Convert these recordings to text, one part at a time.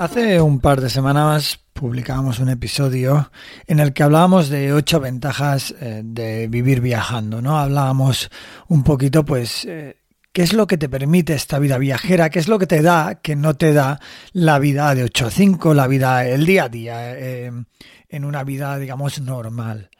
Hace un par de semanas publicábamos un episodio en el que hablábamos de ocho ventajas eh, de vivir viajando, ¿no? Hablábamos un poquito, pues, eh, qué es lo que te permite esta vida viajera, qué es lo que te da, que no te da la vida de 8 a 5, la vida, el día a día, eh, en una vida, digamos, normal.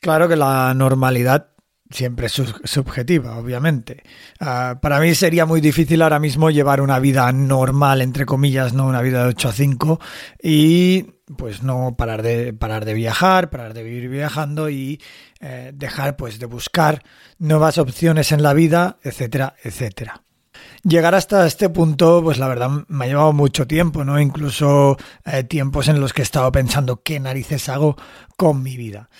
Claro que la normalidad siempre subjetiva, obviamente. Ah, para mí sería muy difícil ahora mismo llevar una vida normal, entre comillas, no una vida de 8 a 5 y pues no parar de, parar de viajar, parar de vivir viajando y eh, dejar pues de buscar nuevas opciones en la vida, etcétera, etcétera. Llegar hasta este punto, pues la verdad me ha llevado mucho tiempo, ¿no? Incluso eh, tiempos en los que he estado pensando qué narices hago con mi vida.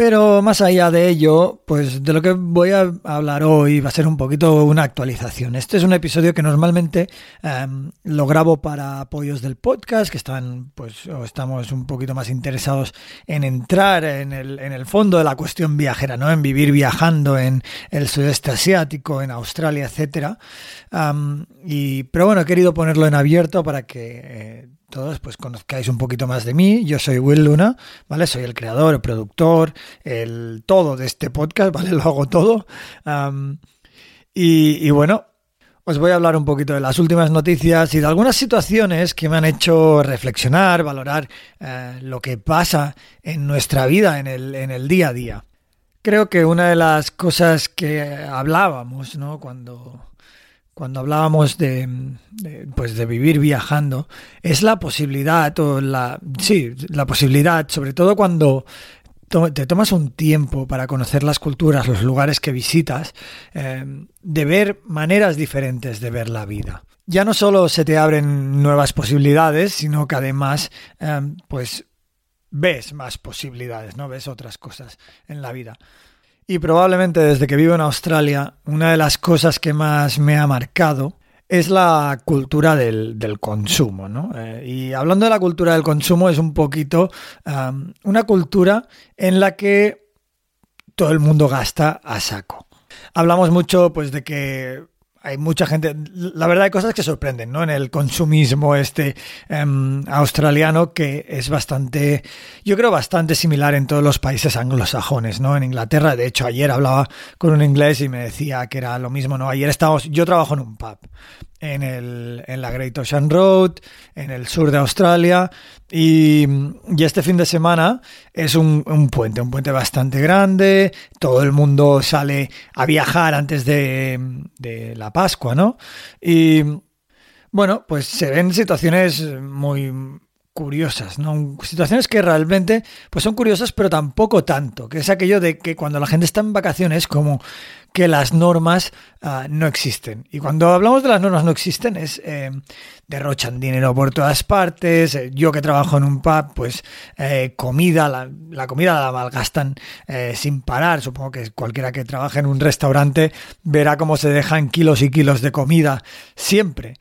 Pero más allá de ello, pues de lo que voy a hablar hoy va a ser un poquito una actualización. Este es un episodio que normalmente em, lo grabo para apoyos del podcast, que están, pues, estamos un poquito más interesados en entrar en el, en el fondo de la cuestión viajera, ¿no? En vivir viajando en el sudeste asiático, en Australia, etcétera. Y, pero bueno, he querido ponerlo en abierto para que eh, todos pues conozcáis un poquito más de mí. Yo soy Will Luna, ¿vale? Soy el creador, el productor, el todo de este podcast, ¿vale? Lo hago todo. Y bueno, os voy a hablar un poquito de las últimas noticias y de algunas situaciones que me han hecho reflexionar, valorar eh, lo que pasa en nuestra vida, en el, en el día a día. Creo que una de las cosas que hablábamos, ¿no? Cuando, cuando hablábamos de, pues de vivir viajando, es la posibilidad, o la, sí, la posibilidad, sobre todo cuando te tomas un tiempo para conocer las culturas, los lugares que visitas, eh, de ver maneras diferentes de ver la vida. Ya no solo se te abren nuevas posibilidades, sino que además, eh, pues, ves más posibilidades, ¿no? Ves otras cosas en la vida. Y probablemente desde que vivo en Australia, una de las cosas que más me ha marcado es la cultura del, del consumo, ¿no? Eh, y hablando de la cultura del consumo, es un poquito una cultura en la que todo el mundo gasta a saco. Hablamos mucho, pues, de que hay mucha gente, la verdad hay cosas que sorprenden, ¿no? En el consumismo este em, australiano que es bastante, yo creo bastante similar en todos los países anglosajones, ¿no? En Inglaterra, de hecho, ayer hablaba con un inglés y me decía que era lo mismo, ¿no? Ayer estábamos, yo trabajo en un pub en, el, en la Great Ocean Road, en el sur de Australia, y, y este fin de semana es un, un puente, un puente bastante grande, todo el mundo sale a viajar antes de, de la Pascua, ¿no? Y bueno, pues se ven situaciones muy curiosas, ¿no? Situaciones que realmente pues son curiosas, pero tampoco tanto, que es aquello de que cuando la gente está en vacaciones como que las normas uh, no existen. Y cuando hablamos de las normas no existen es eh, derrochan dinero por todas partes, eh, yo que trabajo en un pub, pues eh, comida, la, la, comida la malgastan eh, sin parar, supongo que cualquiera que trabaje en un restaurante verá cómo se dejan kilos y kilos de comida siempre.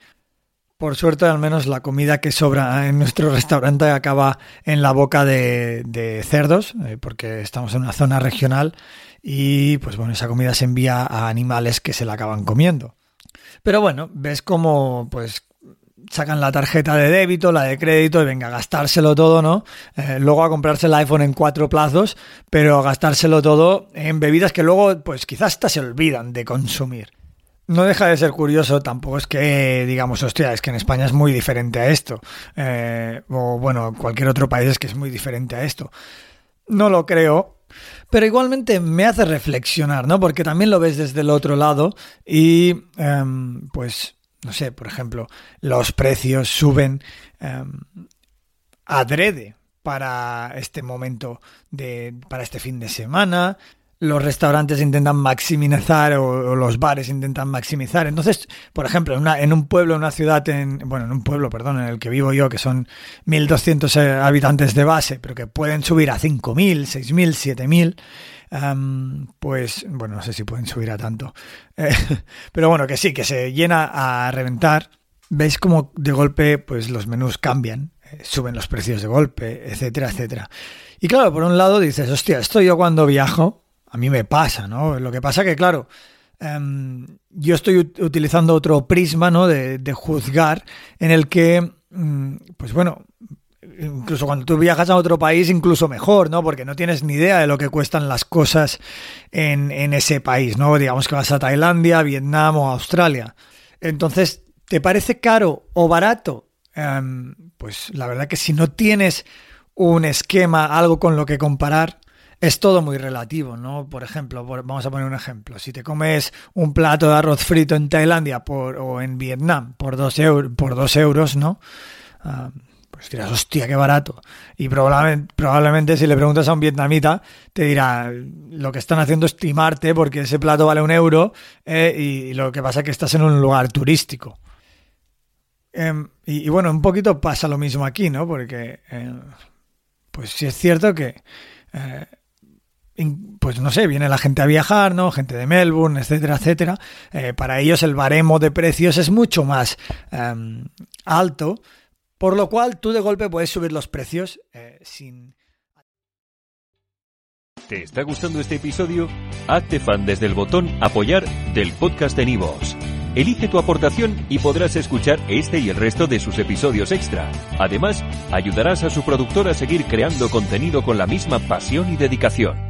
Por suerte, al menos la comida que sobra en nuestro restaurante acaba en la boca de, cerdos, eh, porque estamos en una zona regional y pues bueno, esa comida se envía a animales que se la acaban comiendo. Pero bueno, ves como pues sacan la tarjeta de débito, la de crédito y venga a gastárselo todo, ¿no? Eh, luego a comprarse el iPhone en cuatro plazos, pero a gastárselo todo en bebidas que luego pues quizás hasta se olvidan de consumir. No deja de ser curioso, tampoco es que digamos, hostia, es que en España es muy diferente a esto. Eh, o bueno, cualquier otro país es que es muy diferente a esto. No lo creo, pero igualmente me hace reflexionar, ¿no? Porque también lo ves desde el otro lado y eh, pues, no sé, por ejemplo, los precios suben eh, adrede para este momento de, para este fin de semana. Los restaurantes intentan maximizar o, o los bares intentan maximizar. Entonces, por ejemplo, en, una- en un pueblo, en una ciudad, en, bueno, en un pueblo, perdón, en el que vivo yo, que son 1.200 eh, habitantes de base, pero que pueden subir a 5.000, 6.000, 7.000, am, pues, bueno, no sé si pueden subir a tanto. Eh, pero bueno, que sí, que se llena a reventar. Veis como de golpe, pues los menús cambian, eh, suben los precios de golpe, etcétera, etcétera. Y claro, por un lado dices, hostia, esto yo cuando viajo, a mí me pasa, ¿no? Lo que pasa que, claro, em, yo estoy ut- utilizando otro prisma, ¿no? De, de juzgar, en el que, mm, pues bueno, incluso cuando tú viajas a otro país, incluso mejor, ¿no? Porque no tienes ni idea de lo que cuestan las cosas en, en ese país, ¿no? Digamos que vas a Tailandia, Vietnam o Australia. Entonces, ¿te parece caro o barato? Em, pues la verdad que si no tienes un esquema, algo con lo que comparar, es todo muy relativo, ¿no? Por ejemplo, vamos a poner un ejemplo. Si te comes un plato de arroz frito en Tailandia o en Vietnam por dos, euros, ¿no? Ah, pues dirás, hostia, qué barato. Y probablemente, probablemente si le preguntas a un vietnamita, te dirá, lo que están haciendo es timarte porque ese plato vale un euro eh, y lo que pasa es que estás en un lugar turístico. Em, y, bueno, un poquito pasa lo mismo aquí, ¿no? Porque, eh, pues sí es cierto que, eh, pues no sé, viene la gente a viajar, ¿no? Gente de Melbourne, etcétera, etcétera. Eh, para ellos el baremo de precios es mucho más em, alto, por lo cual tú de golpe puedes subir los precios eh, sin... ¿Te está gustando este episodio? Hazte fan desde el botón Apoyar del podcast de Nivos. Elige tu aportación y podrás escuchar este y el resto de sus episodios extra. Además, ayudarás a su productor a seguir creando contenido con la misma pasión y dedicación.